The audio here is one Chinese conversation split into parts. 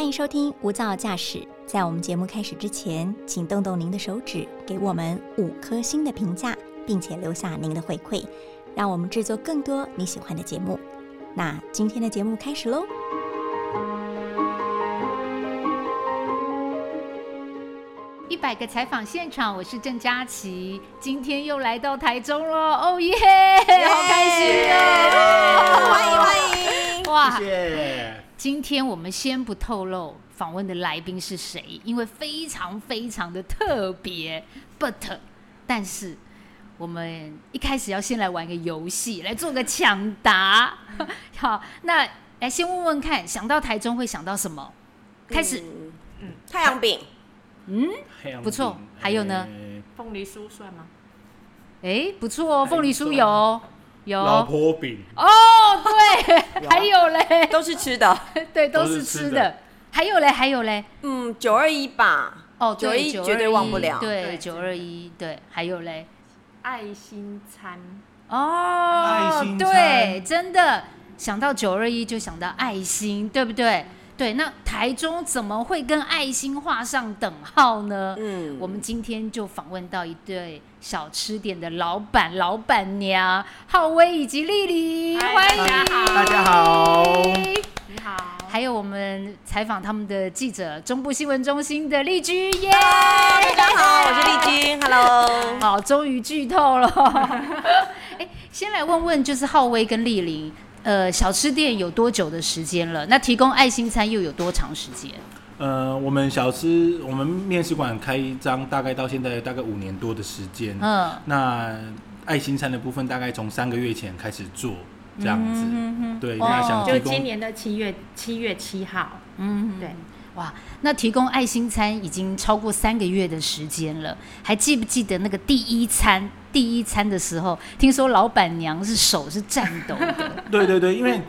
欢迎收听无噪驾驶。在我们节目开始之前，请动动您的手指，给我们五颗星的评价，并且留下您的回馈，让我们制作更多你喜欢的节目。那今天的节目开始喽！一百个采访现场，我是郑佳琪，今天又来到台中了，哦耶，好开心哦！欢迎欢迎！哇，谢谢。今天我们先不透露访问的来宾是谁，因为非常非常的特别。But，但是我们一开始要先来玩个游戏，来做个抢答。好，那来先问问看，想到台中会想到什么？开始，嗯，太阳饼，嗯，不错饼还有呢呃凤梨酥算吗？哎，不错哦，凤梨酥有有。老婆饼，哦，对，还有嘞，都是吃的。对，都都是吃的。还有嘞，还有嘞，嗯，九二一吧。哦，九对，一绝对忘不了。对，对九二一，对，还有嘞，爱心餐，哦爱，心对，真的。想到九二一就想到爱心，对不对？对，那台中怎么会跟爱心画上等号呢？嗯，我们今天就访问到一对小吃店的老板、老板娘浩威以及丽丽，欢迎大家好大家好。你好，还有我们采访他们的记者，中部新闻中心的丽君，耶！大家好，我是丽君，Hello。好，终于剧透了。哎，先来问问，就是浩威跟丽玲，呃，小吃店有多久的时间了？那提供爱心餐又有多长时间？呃，我们小吃，我们面试馆开张大概到现在大概五年多的时间。嗯，那爱心餐的部分大概从三个月前开始做，这样子。嗯对，哦那想就今年的七月七月七号，嗯，对，哇，那提供爱心餐已经超过三个月的时间了，还记不记得那个第一餐？第一餐的时候，听说老板娘是手是颤抖的，对对对，因为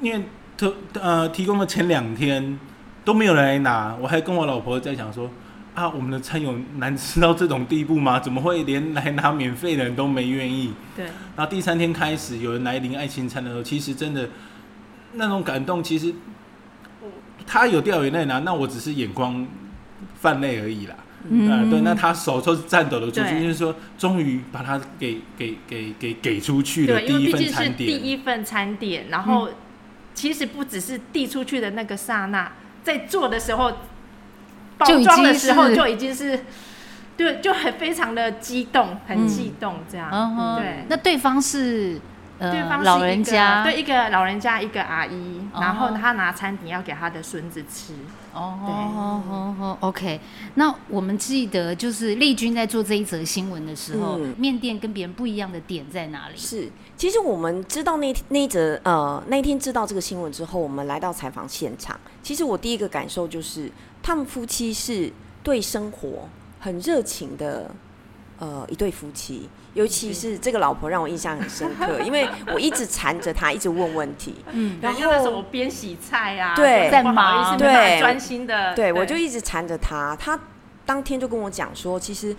因为特呃提供的前两天都没有人来拿，我还跟我老婆在想说啊，我们的餐有难吃到这种地步吗？怎么会连来拿免费的人都没愿意？对，然后第三天开始有人来领爱心餐的时候，其实真的那种感动，其实他有掉眼泪呢，那我只是眼光泛泪而已啦。嗯啊，对，那他手都是颤抖的做出，去就是说终于把它给给给给给出去了对，因第一份为毕竟是餐点。第一份餐点，然后其实不只是递出去的那个刹那，在做的时候，包就装的时候就已经是，对，就很非常的激动，很激动这样，对。那对方是呃对方是老人家，对一个老人家，一个阿姨，哦然后他拿餐点要给他的孙子吃。哦哦哦哦，OK。那我们记得就是丽君在做这一则新闻的时候，嗯面店跟别人不一样的点在哪里？是，其实我们知道那那一则呃那一天知道这个新闻之后，我们来到采访现场。其实我第一个感受就是，他们夫妻是对生活很热情的呃一对夫妻，尤其是这个老婆让我印象很深刻，因为我一直缠着她，一直问问题。嗯，然然后那时候后我边洗菜啊，对在忙对专心的，对，我就一直缠着他。他当天就跟我讲说，其实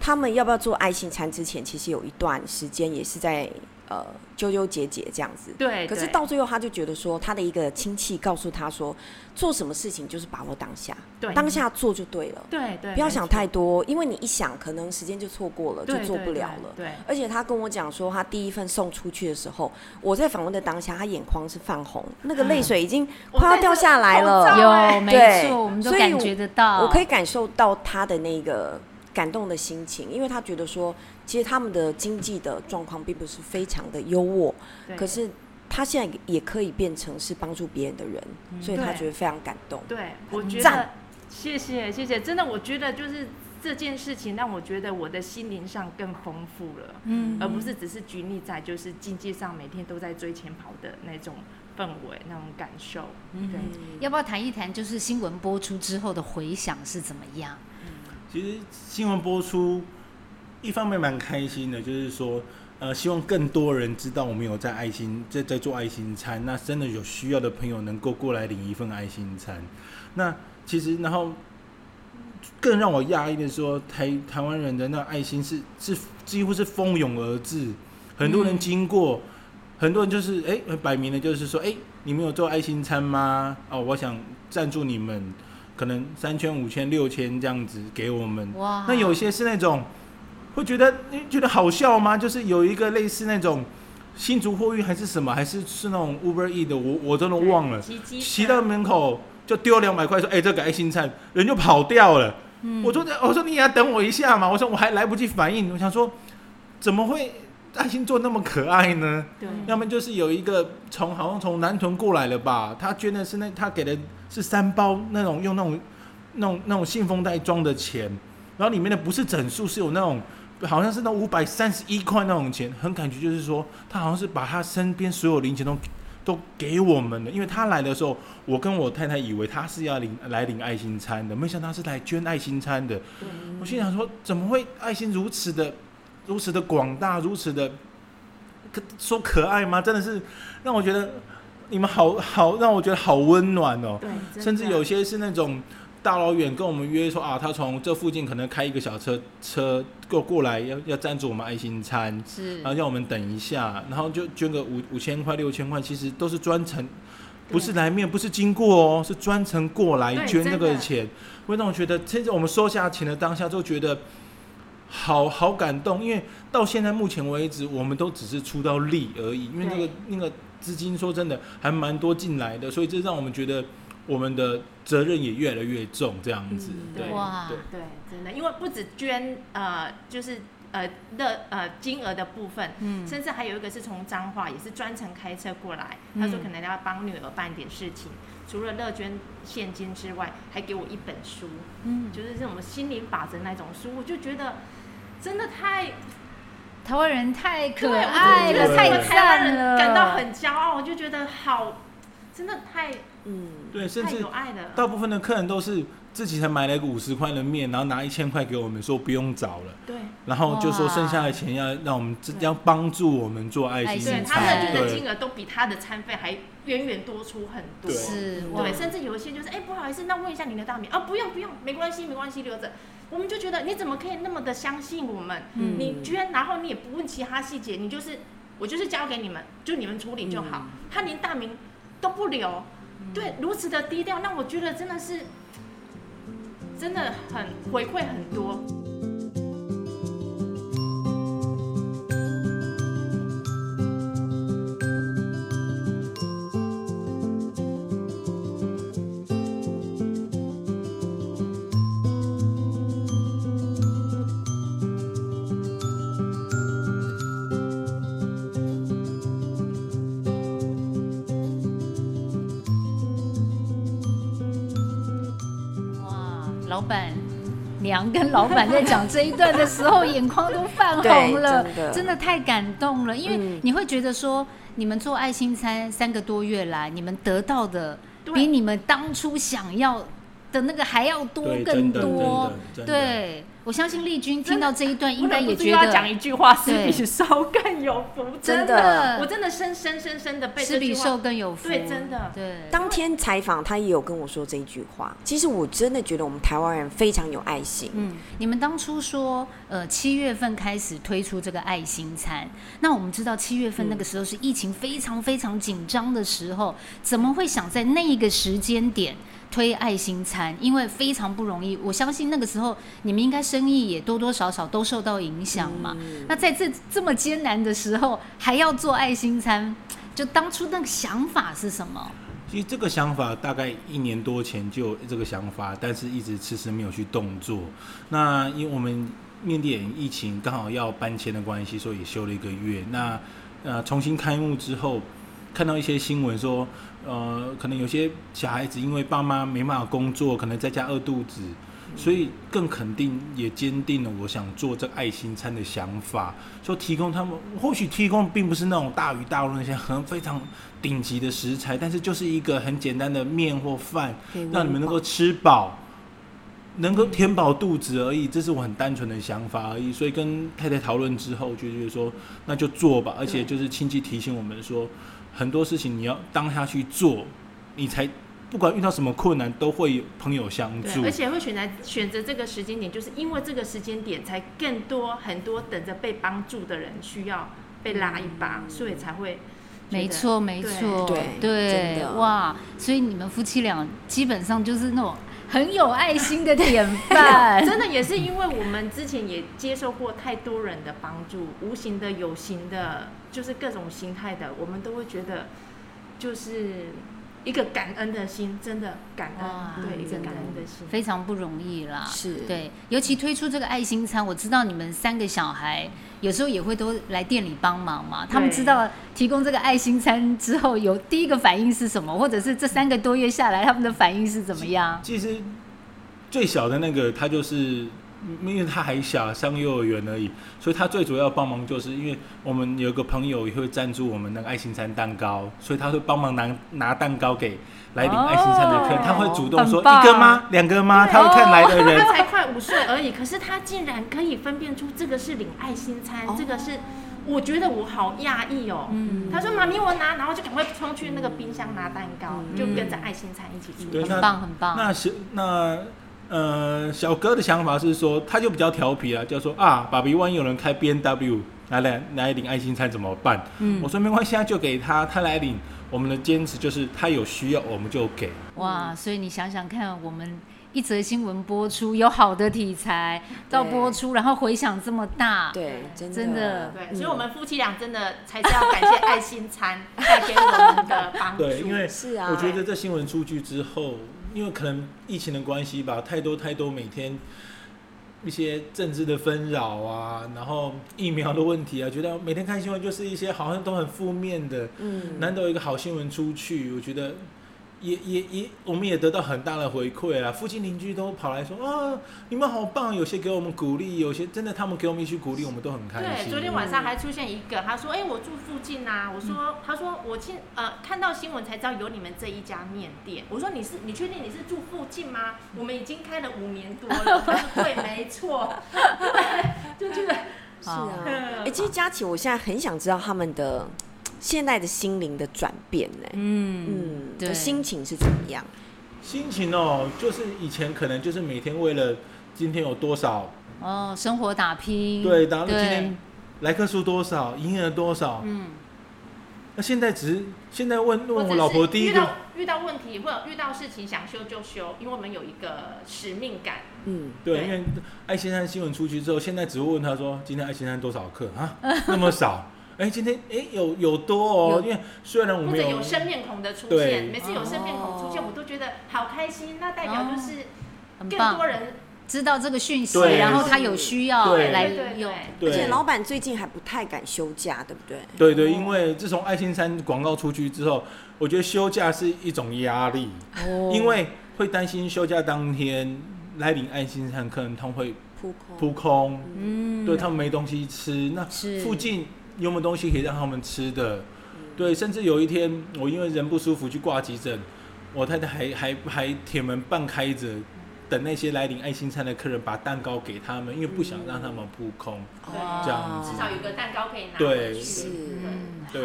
他们要不要做爱心餐之前，其实有一段时间也是在呃纠纠结结这样子。对，可是到最后，他就觉得说，他的一个亲戚告诉他说，做什么事情就是把握当下，对当下做就对了，对对，不要想太多，因为你一想，可能时间就错过了，就做不了了。对，而且他跟我讲说，他第一份送出去的时候，我在访问的当下，他眼眶是泛红，那个泪水已经快要掉下来了。有哎没对错，我们都感觉得到。我可以感受到他的那个感动的心情，因为他觉得说，其实他们的经济的状况并不是非常的优渥，对可是他现在也可以变成是帮助别人的人，所以他觉得非常感动。对，我觉得谢谢谢谢，真的，我觉得就是这件事情让我觉得我的心灵上更丰富了，嗯而不是只是拘泥在就是经济上每天都在追钱跑的那种氛围、那种感受。嗯对，要不要谈一谈，就是新闻播出之后的回响是怎么样？其实新闻播出，一方面蛮开心的，就是说，呃，希望更多人知道我们有在爱心在在做爱心餐，那真的有需要的朋友能够过来领一份爱心餐。那其实，然后更让我讶异的是说，台台湾人的那爱心是是几乎是蜂拥而至，很多人经过，很多人就是哎，摆明了就是说，哎，你们有做爱心餐吗？哦，我想赞助你们，可能三千、五千、六千这样子给我们。哇那有些是那种会觉得你觉得好笑吗？就是有一个类似那种新竹货运还是什么，还是是那种 Uber E 的，我我真的忘了。骑到门口就丢两百块，说：“哎、这个爱心菜，人就跑掉了。嗯我说：“我说你也要等我一下嘛。”我说我还来不及反应，我想说怎么会爱心做那么可爱呢？对要么就是有一个从好像从南屯过来了吧，他捐的是那他给的是三包那种用那种那种那种信封袋装的钱，然后里面的不是整数，是有那种好像是那五百三十一块那种钱，很感觉就是说他好像是把他身边所有零钱都都给我们了，因为他来的时候，我跟我太太以为他是要领来领爱心餐的，没想到他是来捐爱心餐的。我心想说，怎么会爱心如此的如此的广大，如此的可说可爱吗？真的是让我觉得你们好好让我觉得好温暖哦。对，甚至有些是那种大老远跟我们约说啊，他从这附近可能开一个小车车过过来，要要赞助我们爱心餐，是然后让我们等一下，然后就捐个五五千块六千块，其实都是专程。不是来面，不是经过哦，是专程过来捐这个钱，会让我觉得，甚至我们收下钱的当下，就觉得好好感动，因为到现在目前为止，我们都只是出到力而已，因为那个那个资金说真的还蛮多进来的，所以这让我们觉得我们的责任也越来越重，这样子。嗯对，哇。对。对，真的，因为不止捐呃，就是呃的呃金额的部分，嗯。甚至还有一个是从彰化，也是专程开车过来，嗯。他说可能要帮女儿办点事情，除了乐捐现金之外，还给我一本书，嗯，就是这种心灵法则那种书，我就觉得真的太台湾人太可爱了，对太赞了，感到很骄傲，我就觉得好，真的太嗯，对，甚至有爱了。大部分的客人都是自己才买了一个五十块的面，然后拿一千块给我们，说不用找了，对。然后就说剩下的钱要让我们对。要帮助我们做爱爱心餐，他们捐的对。金额都比他的餐费还远远多出很多。对是对，甚至有一些就是，哎、不好意思，那问一下您的大名啊，不用不用，没关系没关系，留着。我们就觉得你怎么可以那么的相信我们？嗯你居，然然后你也不问其他细节，你就是我就是交给你们，就你们处理就好。嗯他连大名都不留，对，如此的低调，那我觉得真的是真的很回馈很多。娘跟老板在讲这一段的时候，眼眶都泛红了，真的太感动了。因为嗯你会觉得说，你们做爱心餐三个多月来，你们得到的比你们当初想要的那个还要多更多。对，我相信丽君听到这一段，应该也觉得讲一句话：“是比受更有福。”真的，我真的深深深深的被是比这句话受更有福。对真的对。当天采访他也有跟我说这一句话。其实我真的觉得我们台湾人非常有爱心。嗯，你们当初说，呃，七月份开始推出这个爱心餐，那我们知道七月份那个时候是疫情非常非常紧张的时候，怎么会想在那一个时间点推爱心餐？因为非常不容易，我相信那个时候你们应该生意也多多少少都受到影响嘛。那在这这么艰难的时候，还要做爱心餐，就当初那个想法是什么？其实这个想法大概一年多前就有这个想法，但是一直迟迟没有去动作。那因为我们面点疫情刚好要搬迁的关系，所以也休了一个月。那呃重新开幕之后，看到一些新闻说，呃，可能有些小孩子因为爸妈没办法工作，可能在家饿肚子，所以更肯定也坚定了我想做这爱心餐的想法。说提供他们，或许提供并不是那种大鱼大肉那些很非常顶级的食材，但是就是一个很简单的面或饭，让你们能够吃饱，能够填饱肚子而已。这是我很单纯的想法而已。所以跟太太讨论之后，就觉得说那就做吧。而且就是亲戚提醒我们说，很多事情你要当下去做，你才不管遇到什么困难，都会有朋友相助。对，而。且会选择选择这个时间点，就是因为这个时间点，才更多很多等着被帮助的人需要被拉一把，所以才会没错没错，对对哇，所以你们夫妻俩基本上就是那种很有爱心的典范，真的也是因为我们之前也接受过太多人的帮助，无形的、有形的，就是各种形态的，我们都会觉得就是一个感恩的心，真的感哇恩，对，一个感恩的心。非常不容易啦。是对，尤其推出这个爱心餐，我知道你们三个小孩有时候也会都来店里帮忙嘛。他们知道提供这个爱心餐之后，有第一个反应是什么，或者是这三个多月下来他们的反应是怎么样？其实最小的那个他就是。因为他还小，上幼儿园而已，所以他最主要帮忙就是因为我们有个朋友也会赞助我们那个爱心餐蛋糕，所以他会帮忙拿拿蛋糕给来领爱心餐的客人，哦他会主动说一个吗？两个吗？他会看来的人他才快五岁而已，可是他竟然可以分辨出这个是领爱心餐，哦这个是，我觉得我好讶异哦。嗯他说：“妈咪，我拿。”然后就赶快冲去那个冰箱拿蛋糕，嗯就跟着爱心餐一起出去。很棒很棒。那是那呃，小哥的想法是说，他就比较调皮啊，就说啊，爸比，万一有人开 B N W 来来来领爱心餐怎么办？嗯我说没关系，啊，就给他，他来领。我们的坚持就是他有需要我们就给。哇，所以你想想看，我们一则新闻播出，有好的题材到播出，然后回响这么大，对，真的真的对，嗯所以我们夫妻俩真的才是要感谢爱心餐 带给我们的帮助。对，因为是啊，我觉得这新闻出去之后，因为可能疫情的关系吧，太多太多每天一些政治的纷扰啊，然后疫苗的问题啊，觉得每天看新闻就是一些好像都很负面的。嗯，难得有一个好新闻出去，我觉得也也也，我们也得到很大的回馈啊！附近邻居都跑来说啊，你们好棒，有些给我们鼓励，有些真的他们给我们一些鼓励，我们都很开心对，昨天晚上还出现一个，他说：“哎、我住附近呐、我说：“他说我进呃看到新闻才知道有你们这一家面店。”我说：“你是你确定你是住附近吗？我们已经开了五年多了。”他说：“对，没错。” 就觉得是啊。嗯哎、其实佳琪，我现在很想知道他们的现在的心灵的转变呢。嗯嗯，对的心情是怎么样？心情哦，就是以前可能就是每天为了今天有多少，哦，生活打拼，对，然后今天来客数多少，营业额多少，嗯，那现在只是现在问问我老婆第一个遇到，遇到问题或者遇到事情想修就修，因为我们有一个使命感。嗯，对，对因为爱心山新闻出去之后，现在只会问他说今天爱心山多少克啊？那么少？哎，今天哎有有多哦，有。因为虽然我们有或者有生面孔的出现，每次有生面孔出现，哦。我都觉得好开心。那代表就是更多，人知道这个讯息，然后他有需要对。来对对用，而且老板最近还不太敢休假，对不对？对对，因为自从爱心山广告出去之后，我觉得休假是一种压力，哦。因为会担心休假当天来领爱心餐可能他们会扑空，扑空，嗯，对他们没东西吃，那附近有没有东西可以让他们吃的？嗯。对，甚至有一天我因为人不舒服去挂急诊，我太太还还还铁门半开着，等那些来领爱心餐的客人把蛋糕给他们，因为不想让他们扑空。哇这样子。至少有个蛋糕可以拿对回去。是。嗯，对，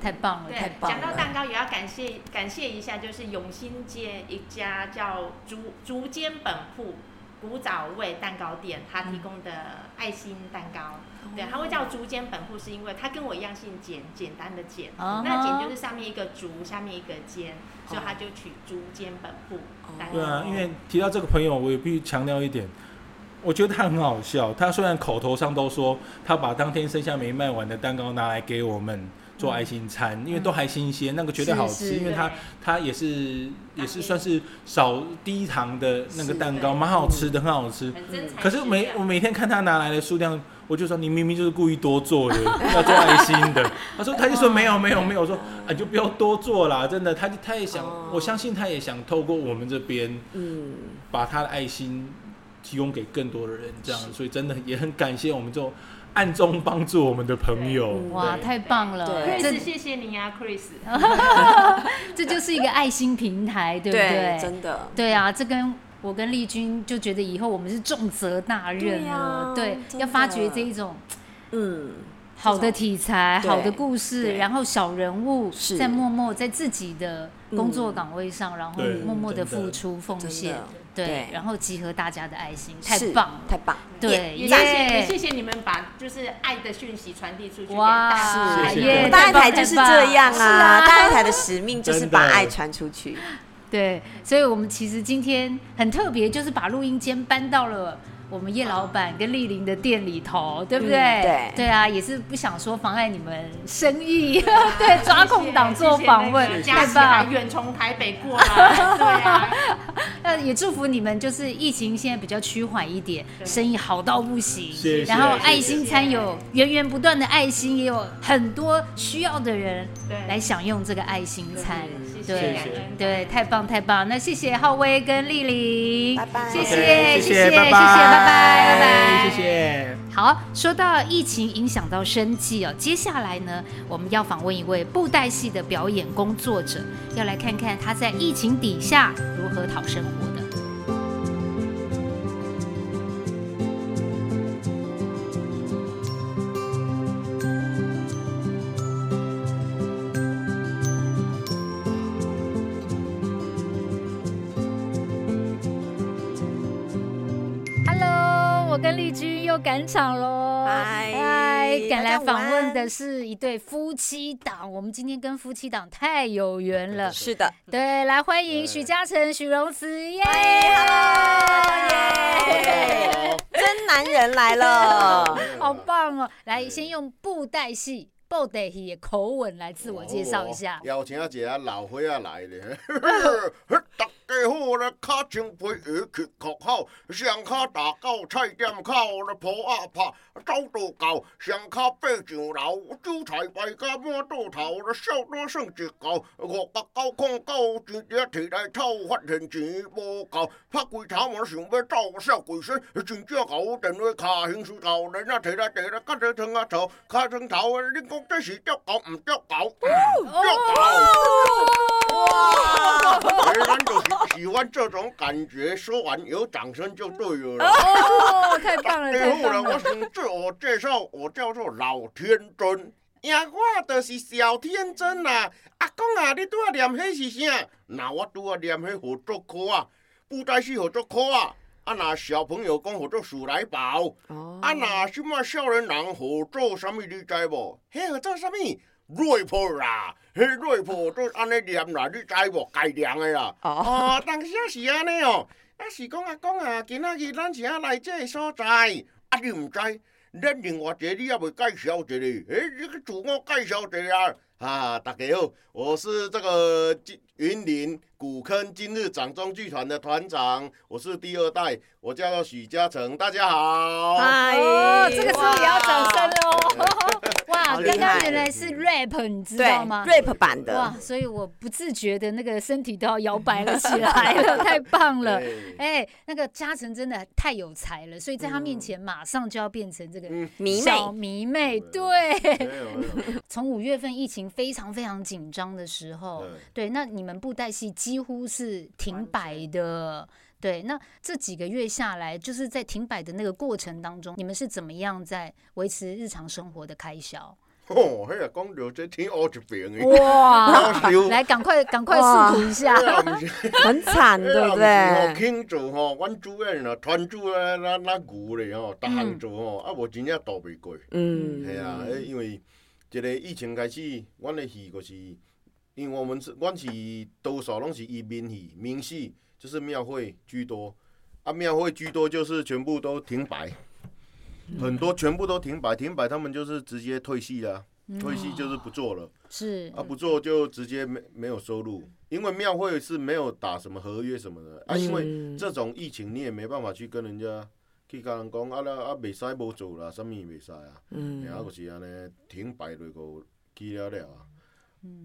太棒了，对太，棒讲到，蛋糕也要感谢感谢一下，就是永兴街一家叫竹竹间本铺古早味蛋糕店，他提供的爱心蛋糕。对，他会叫竹间本户，是因为他跟我一样姓简，简单的简。啊那简就是上面一个竹，下面一个间，所以他就取竹间本铺蛋糕。对啊，因为提到这个朋友，我也必须强调一点，我觉得他很好笑。他虽然口头上都说他把当天剩下没卖完的蛋糕拿来给我们做爱心餐，因为都还新鲜，那个绝对好吃，因为他对。它也是也是算是少低糖的那个蛋糕，蛮好吃的，很好吃。可是每我每天看他拿来的数量，我就说你明明就是故意多做的，要做爱心的。他说他就说没有没有没有，我说啊就不要多做啦，真的，他就他也想哦，我相信他也想透过我们这边嗯，把他的爱心提供给更多的人，这样，所以真的也很感谢我们这种暗中帮助我们的朋友。哇，太棒了，，Chris，谢谢你啊，Chris。这就是一个爱心平台，对不对？真的，对啊，这跟我跟丽君就觉得以后我们是重责大任对了，啊对，要发掘的这一种嗯，好的题材、好的故事，然后小人物在默默在自己的工作岗位上，然后默默的付出奉真献的，，对对，然后集合大家的爱心，太棒了，太棒，对，也谢谢也谢谢你们把就是爱的讯息传递出去哇大家。是大爱台就是这样是啊，大爱台的使命就是把爱传出去。对，所以我们其实今天很特别，就是把录音间搬到了我们叶老板跟丽玲的店里头，对不对？嗯对啊，也是不想说妨碍你们生意，对，抓空档做访问，太棒。远从台北过来，对啊，那也祝福你们，就是疫情现在比较趋缓一点，生意好到不行。谢谢然后爱心餐有源源不断的爱心，也有很多需要的人对来享用这个爱心餐。谢对对，太棒太棒！那谢谢浩威跟丽玲，拜拜谢谢谢谢谢拜谢谢，拜拜拜拜，谢。谢。好，说到疫情影响到生计哦，接下来呢，我们要访问一位布袋戏的表演工作者，要来看看他在疫情底下如何讨生活场喽。嗨嗨，赶来访问的是一对夫妻档。我们今天跟夫妻档太有缘了。是的，对，来欢迎许嘉诚、许荣慈，耶，Hello，耶，真男人来了。好棒哦！来，先用布袋戏。布袋戏的口吻来自我介绍一下。邀请一个老伙仔来咧，大家好咧，脚前配下去学好，上脚打到菜店阿拍，走到高爬上楼，韭菜摆甲满肚头高，五百九空九，钱只摕来偷，发现钱无够，拍开头毛想要走，身，真正狗电话卡头，人啊摕来摕来，汤啊头，卡汤头，你讲这是钓狗唔钓狗？钓狗。哇！哎，咱就是喜欢这种感觉，说完有掌声就对了。哦，太棒了，最后呢，我想自我介绍，我叫做老天真。呀，我就是小天真啦、阿公啊，你拄啊念迄是啥？那我拄啊念迄合作课啊，不再是合作课啊。啊，那小朋友讲好做鼠来宝。哦啊，那即马少年人合作什么你知无？迄合作啥物？rap 啦，迄 rap 都安尼念啦，你知无？该念的啦。哦哦，当时啊是安尼哦，啊是讲啊讲啊，今仔日咱是啊来这个所在，啊你毋知，咱另外一个你也未介绍一个，诶，这个自我介绍一下啊。啊，大家好，我是这个金云林古坑今日掌中剧团的团长，我是第二代，我叫做许嘉诚，大家好。嗨哦，这个时候也要掌声喽！哇，好厉刚刚原来是 rap，你知道吗？，rap 版的哇，的，所以我不自觉的那个身体都要摇摆了起来了，太棒了！对哎，那个嘉诚真的太有才了，所以在他面前马上就要变成这个嗯迷妹，迷妹。对，从五月份疫情非常非常紧张的时候，对，那你们布袋戏几乎是停摆的。对，那这几个月下来，就是在停摆的那个过程当中，你们是怎么样在维持日常生活的开销？哦，迄个讲到这天乌一边的，哇 来，赶快赶快哇。诉苦一下。很惨，对不对？吼庆祝吼，阮主演啊，团主啊，那那牛咧吼，逐项做吼，啊无真正渡袂过。嗯，系啊，迄因为一个疫情开始，阮的戏就是，因为我们是阮是多数拢是以民戏、民戏，就是庙会居多，啊庙会居多就是全部都停摆，很多全部都停摆，停摆他们就是直接退戏啊，退戏就是不做了，是。啊不做就直接没没有收入，因为庙会是没有打什么合约什么的。啊，因为嗯这种疫情你也没办法去跟人家。去甲人讲啊啦啊，袂使无做啦，啥物袂使啊？嗯。然后就是安尼停摆落个去了了啊，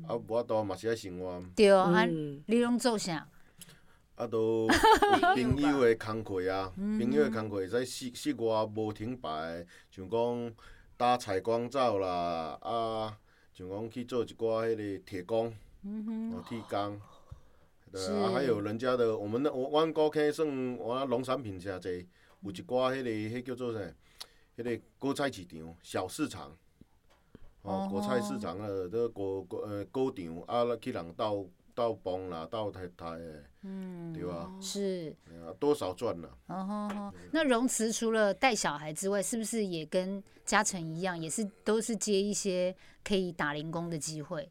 啊无法度嘛是爱生活，对啊，你拢做啥？啊都 朋友的工课啊，朋友的工课会使室室外无停摆，像讲搭采光罩啦，啊像讲去做一寡迄个铁工，哦铁工。对是。啊，还有人家的，我们的我阮高溪算我农产品诚济，有一寡迄、个迄叫做啥，迄、个果菜市场小市场，哦哦，果菜市场啊，这果果呃果场啊，去人斗斗帮啦，斗太太的，是，多少赚了？哦吼吼。那荣慈除了带小孩之外，是不是也跟嘉诚一样，也是都是接一些可以打零工的机会，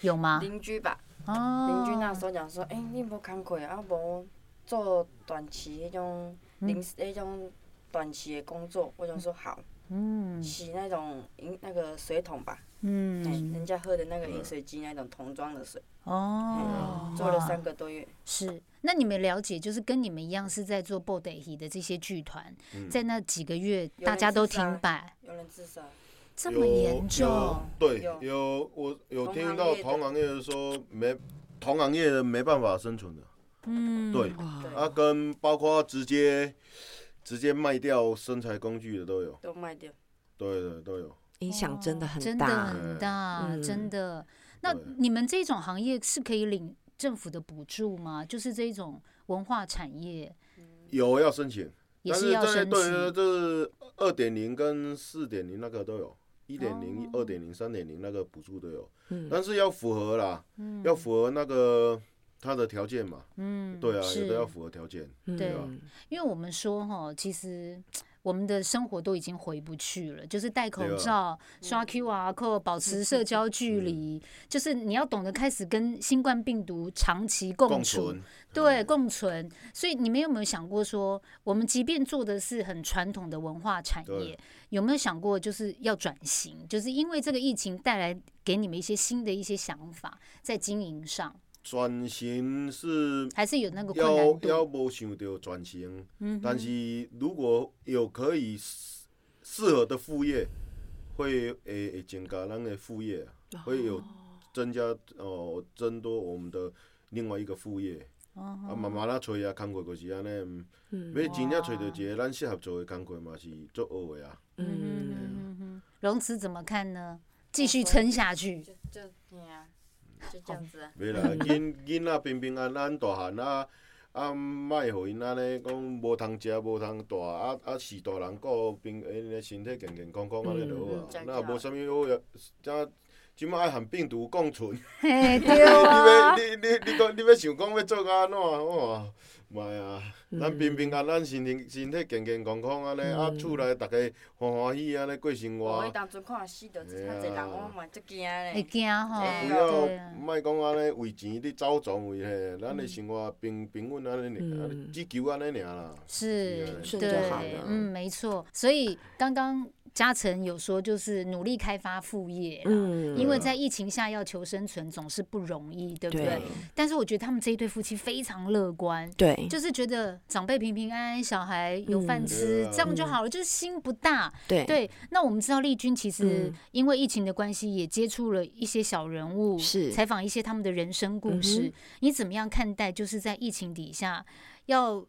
有吗？邻居吧，哦，邻居那时候讲说，哎、你无工课啊，无做短期迄种临时迄种短期的工作，我就说好，嗯。洗那种饮那个水桶吧，哎、嗯，人家喝的那个饮水机那种桶装的水，哦，做了三个多月。是，那你们了解，就是跟你们一样是在做 b o d y 的这些剧团，嗯。在那几个月大家都停摆，有人自杀，这么严重？对，有。有我有听到同行业的说没，同行业的没办法生存的，嗯，对，啊，跟包括直接直接卖掉身材工具的都有，都卖掉。对对都有。影响真的很真的大。很大，嗯。真的。那你们这种行业是可以领政府的补助吗？就是这种文化产业有要申请，也但是在要申对，请。就是二点零跟四点零那个都有，一点零、哦。二点零、三点零那个补助都有，嗯。但是要符合啦，嗯。要符合那个他的条件嘛，嗯，对啊，是有的要符合条件，对啊因为我们说哈，其实我们的生活都已经回不去了，就是戴口罩、刷 QR code、保持社交距离，就是你要懂得开始跟新冠病毒长期共共处。存，对，共存。所以你们有没有想过说，我们即便做的是很传统的文化产业，有没有想过就是要转型？就是因为这个疫情带来给你们一些新的一些想法，在经营上，转型是还是有那个困要难要度？无想到转型，嗯但是如果有可以适适合的副业，会会会增加咱的副业啊，会有增加哦，增多我们的另外一个副业。哦啊，慢慢啦找啊，工课就是安尼，嗯要真正找到一个咱适合做的工课嘛，是足好的啊。嗯荣慈怎么看呢？继续撑下去。就就对啊，就这样子啊。袂啦，囡囡仔平平安安大汉啊，啊，莫互因安尼讲无通食无通住，啊啊是大人顾平因个身体健健康康安尼就好嗯啊。那无啥物好呀，这即摆爱含病毒共存。嘿，你对啊要，你你你讲你要想讲要做到安怎哇？妈呀！咱平平安安、身体身体健健康康安尼，啊，厝内逐个欢欢喜喜安尼过生我活迄。当初看死着，嘿啊较侪人，我嘛足惊会。惊吼，哎不要莫讲安尼为钱你走状为嘿，咱的生活平平稳安尼尔，嗯只求安尼尔啦。是，顺对嗯，没错。所以刚刚嘉诚有说，就是努力开发副业啦，嗯因为在疫情下要求生存总是不容易，对不对？对但是我觉得他们这一对夫妻非常乐观。对，就是觉得长辈平平安安，小孩有饭嗯吃，这样就好了，就是心不大。对对，那我们知道丽君其实嗯因为疫情的关系，也接触了一些小人物，是采访一些他们的人生故嗯事。哼你怎么样看待？就是在疫情底下，要呃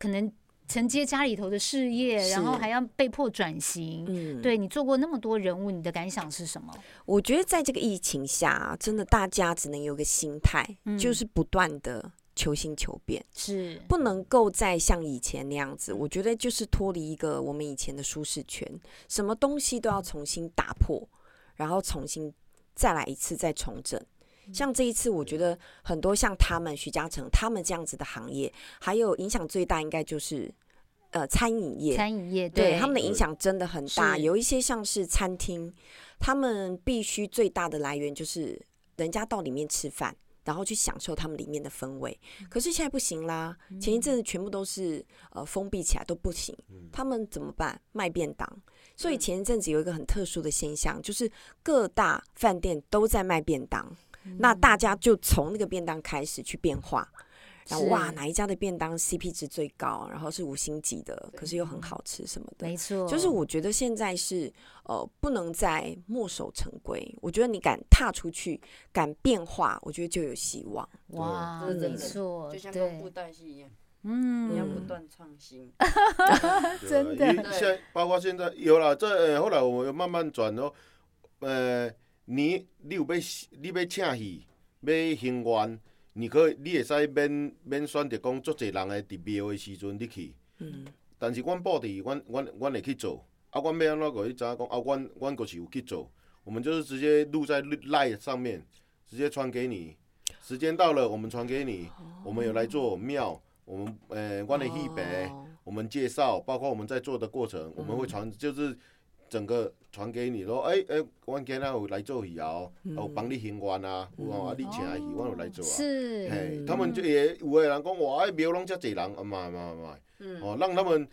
可能承接家里头的事业，然后还要被迫转型。嗯，对你做过那么多人物，你的感想是什么？我觉得在这个疫情下啊，真的大家只能有个心态，嗯就是不断的求新求变，是不能够再像以前那样子。我觉得就是脱离一个我们以前的舒适圈，什么东西都要重新打破，然后重新再来一次再重整。像这一次，我觉得很多像他们徐嘉诚他们这样子的行业，还有影响最大应该就是呃餐饮业，餐饮业，对他们的影响真的很大。有一些像是餐厅，他们必须最大的来源就是人家到里面吃饭，然后去享受他们里面的氛围。可是现在不行啦，前一阵子全部都是呃封闭起来都不行，他们怎么办？卖便当。所以前一阵子有一个很特殊的现象，就是各大饭店都在卖便当，那大家就从那个便当开始去变化。然后哇，哪一家的便当 CP 值最高？然后是五星级的，可是又很好吃什么的。没错，就是我觉得现在是呃，不能再墨守成规。我觉得你敢踏出去，敢变化，我觉得就有希望。哇，没错，就像跟布对，袋戏一样，嗯你要不断创新。真的现在包括现在有了，这、呃、后来我们有慢慢转哦，呃，你你有要你要请戏，要行愿，你可以你会使免免选择讲足侪人诶伫庙诶时阵你去，嗯，但是阮布置，阮阮阮会去做，啊，阮要安怎个你知影讲啊，阮阮就是有去做，我们就是直接录在 Line 上面，直接传给你，时间到了，我们传给你。我们有来做庙，我们呃，阮的戏北，哦。我们介绍，包括我们在做的过程，我们会传，就是整个传给你咯，哎、哎，我今仔有来做戏啊，我帮你行愿啊，有啊，你请的戏，我有来做啊。是，嘿，他们就也有的人讲哇，哎，庙拢遮济人，啊嘛嘛嘛，哦，让他们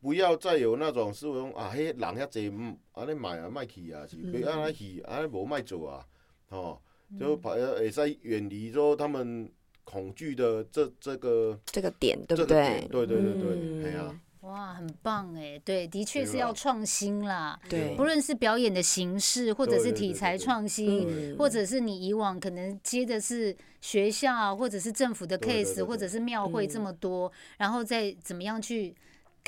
不要再有那种是讲啊，迄人遐济，嗯，安尼卖啊，卖去啊，是别安尼去，安尼无卖做啊，哦，就把会使远离说他们恐惧的这这个这个点对不对点？对？对对对，嗯。哎呀，哇，很棒哎，对，的确是要创新啦。对。不论是表演的形式，或者是题材创新，嗯。或者是你以往可能接的是学校或者是政府的 case，对。或者是庙会嗯这么多，然后再怎么样去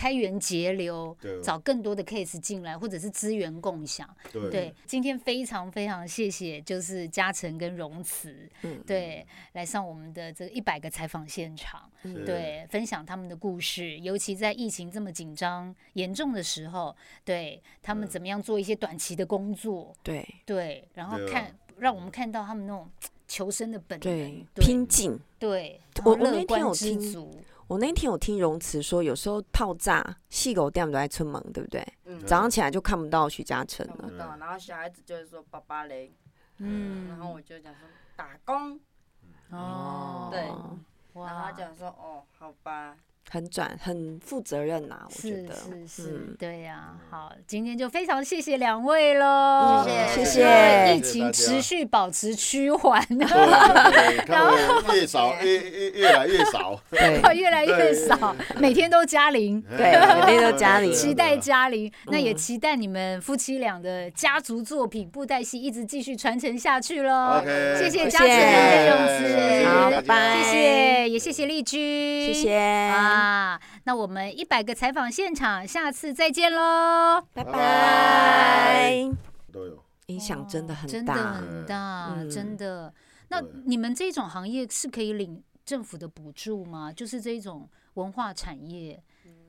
开源节流，找更多的 case 进来，或者是资源共享。对。对，今天非常非常谢谢，就是嘉诚跟荣慈，嗯。对，来上我们的这一百个采访现场，是。对，分享他们的故事，尤其在疫情这么紧张严重的时候，对他们嗯怎么样做一些短期的工作，对。对，然后看让我们看到他们那种求生的本能对，，拼劲。对，然我我那天有听足，我那天有听荣慈说，有时候泡炸细狗店都在村门，对不对？嗯，早上起来就看不到许嘉诚了。看不到，然后小孩子就会说爸爸嘞，嗯，然后我就讲说打工，哦，对。哦。然后他，讲说哦，好吧，很转，很负责任呐、我觉得。是是，嗯对呀、好，今天就非常谢谢两位喽，嗯谢谢对疫情持续保持趋缓，对对对 看我越少 越越越来越少，对越来越少，每天都加零。对，每天都加零期待加零，那也嗯期待你们夫妻俩的家族作品布袋戏一直继续传承下去喽。谢谢谢嘉诚跟荣慈，谢谢好，拜拜，谢谢，也谢谢丽君，谢谢，啊。那我们一百个采访现场，下次再见喽。拜拜拜。都有。影响真的很真的大，很大，嗯真的。那你们这种行业是可以领政府的补助吗？就是这种文化产业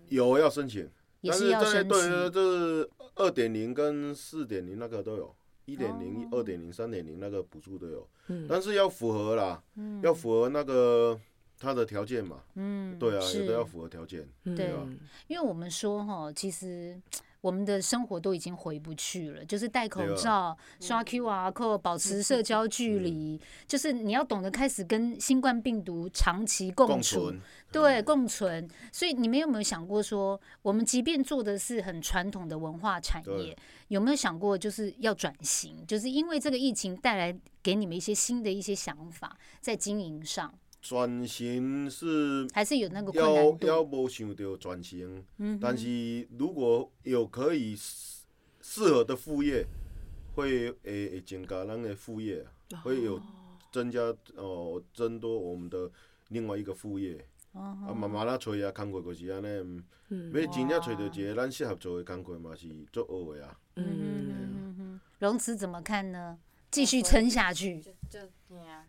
有要申请，也但是要申对请。这是二点零跟四点零那个都有，一点零、哦二点零、三点零那个补助都有，嗯但是要符合啦，嗯要符合那个它的条件嘛。嗯对啊，是有的要符合条件。对啊因为我们说哈，其实我们的生活都已经回不去了，就是戴口罩、刷 QR code、保持社交距离，就是你要懂得开始跟新冠病毒长期共。存，对，共存。所以你们有没有想过说，我们即便做的是很传统的文化产业，有没有想过就是要转型？就是因为这个疫情带来给你们一些新的一些想法，在经营上，转型是还是有那个困要难要度？无想到转型，嗯，但是如果有可以适适合的副业，会会会增加咱的副业啊，会有增加哦，增多我们的另外一个副业。哦啊，慢慢啊找啊，工课就是安尼，嗯要真正找到一个咱适合做的工课嘛，是足好的啊。嗯嗯嗯，哼哼哼，荣慈怎么看呢？继续撑下去。就就对啊，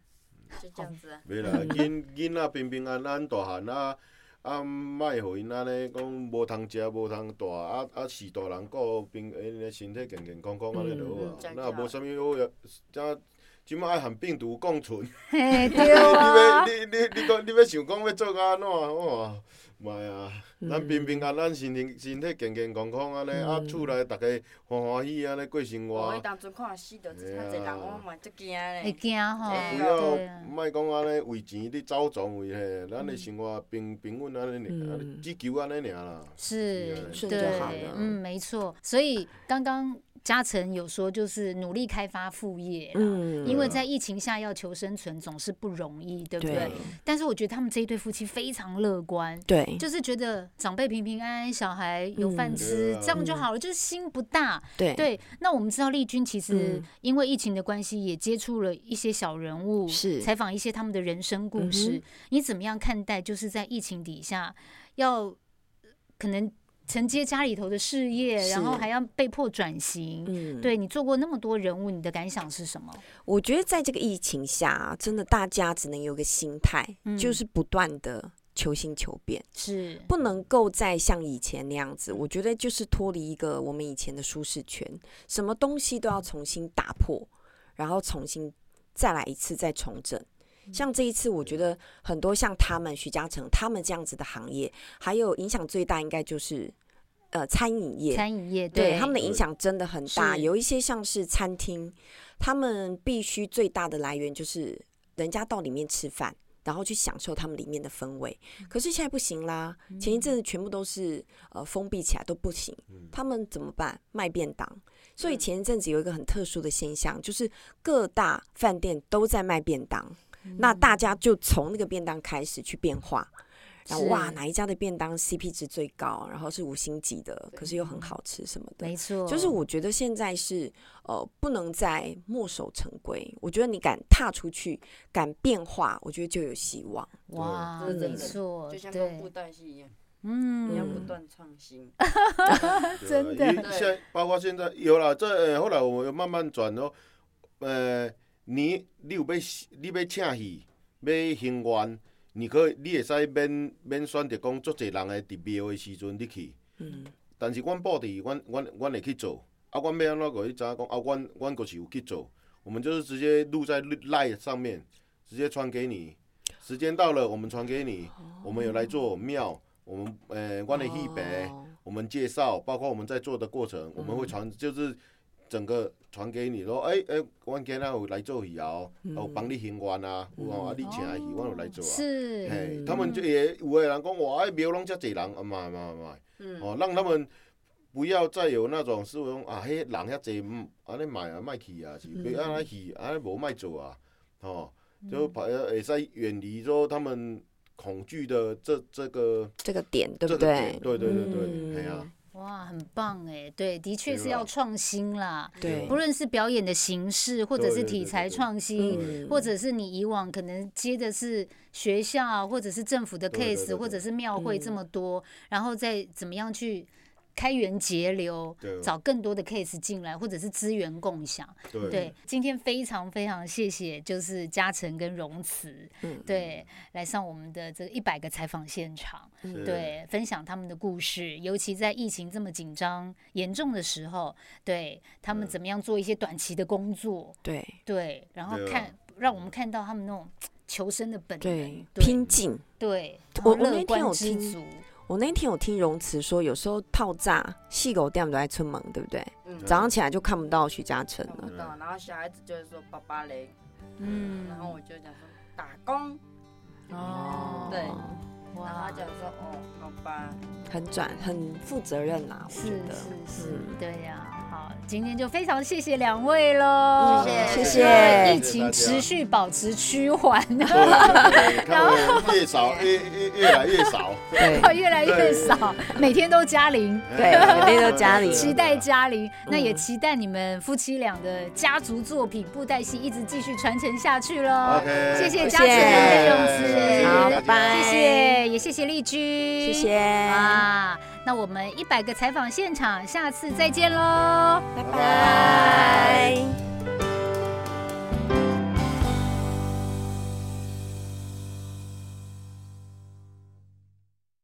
就这样子啊。袂啦，囡囡仔平平安安大汉啊，啊，莫互因安尼讲无通食无通住，啊啊是大人顾平因个身体健健康康安尼就好啊那无啥物好呀，这即摆爱含病毒共存。嘿，你对要啊，你你你讲你要想讲要做到安怎哇？妈呀！咱嗯平平安安、身体身体健健康康安尼，啊，嗯厝内逐个欢欢喜喜安尼过生活我活。当阵看死着嘿真侪人，啊我嘛足惊会咧。惊吼，哎不要莫讲安尼为钱咧走撞为嘿，咱的生活平平稳安尼只求安尼尔啦。是，顺就对好了，嗯，没错。所以刚刚嘉诚有说，就是努力开发副业啦，嗯因为在疫情下要求生存总是不容易，对不对？对但是我觉得他们这一对夫妻非常乐观。对就是觉得长辈平平安安，小孩有饭嗯吃，这样就好了，就是心不大。对对，那我们知道丽君其实嗯因为疫情的关系，也接触了一些小人物，是采访一些他们的人生故嗯事。哼你怎么样看待？就是在疫情底下，要呃可能承接家里头的事业，然后还要被迫转型。嗯，对你做过那么多人物，你的感想是什么？我觉得在这个疫情下啊，真的大家只能有个心态，嗯就是不断的求新求变，是不能够再像以前那样子。我觉得就是脱离一个我们以前的舒适圈，什么东西都要重新打破，然后重新再来一次再重整。像这一次，我觉得很多像他们徐嘉诚他们这样子的行业，还有影响最大应该就是呃餐饮业，餐饮业对他们的影响真的很大。有一些像是餐厅，他们必须最大的来源就是人家到里面吃饭，然后去享受他们里面的氛围。可是现在不行啦，前一阵子全部都是呃封闭起来都不行，他们怎么办？卖便当。所以前一阵子有一个很特殊的现象，就是各大饭店都在卖便当，那大家就从那个便当开始去变化。然后哇，哪一家的便当 CP 值最高，然后是五星级的，可是又很好吃什么的。没错，就是我觉得现在是呃不能再墨守成规，我觉得你敢踏出去，敢变化，我觉得就有希望。哇，真的错，就像跟布对，袋戏一样，嗯你要不断创新。真的现包括现在有了，这、呃后来我们慢慢转哦。呃，你你有要你要请戏，要行愿，你可以你会使免免选择讲足侪人诶伫庙诶时阵你去。嗯，但是阮布置，阮阮阮会去做。啊，阮要安怎个你知影讲啊？阮阮就是有去做，我们就是直接录在 Line 上面，直接传给你。时间到了，我们传给你。我们有来做庙，我们呃，阮的戏白。哦我们介绍，包括我们在做的过程，我们会传，就是整个传给你，咯，哎、哎，我今仔有来做戏哦，有帮你行愿啊，有哦，啊，你请的戏，我有来做啊。是。嘿，他们就也有的人讲，哇，哎，庙拢遮济人，啊，嘛嘛嘛，哦，让他们不要再有那种是讲啊，迄人遐济，嗯，安尼卖啊，卖去啊，是别安尼去，安尼无卖做啊，哦，就把会使远离说他们恐惧的这这个这个点对不对？对对对对，嗯。哎呀。哇，很棒哎，对，的确是要创新啦。对。不论是表演的形式，或者是题材创新，嗯。或者是你以往可能接的是学校，或者是政府的 case，对或者是庙会嗯这么多，然后再怎么样去开源节流对，找更多的 case 进来，或者是资源共享。对。对，今天非常非常谢谢，就是嘉诚跟荣慈，嗯对，来上我们的这一百个采访现场，对，分享他们的故事，尤其在疫情这么紧张严重的时候，对他们嗯怎么样做一些短期的工作，对。对，然后看让我们看到他们那种求生的本能对，，拼劲。对，我我那天有听知足，我那天有听荣慈说，有时候套炸细狗店都在出门，对不对？嗯，早上起来就看不到徐嘉诚了。看不到，然后小孩子就是说爸爸嘞，嗯，然后我就讲说打工，哦，对然后哇。他，讲说哦，好吧，很转，很负责任啦，我是觉得。是是嗯，对呀、好，今天就非常谢谢两位喽，谢谢谢疫情持续保持趋缓，对对对看我越少 越越越来越少，对。越来越少，每天都加零。对，每天都加零。期待加零，那也嗯期待你们夫妻俩的家族作品布袋戏一直继续传承下去喽。谢谢谢嘉诚跟荣谢慈，好，拜拜，谢谢，也谢谢丽君，谢谢啊！那我们一百个采访现场，下次再见喽，拜拜。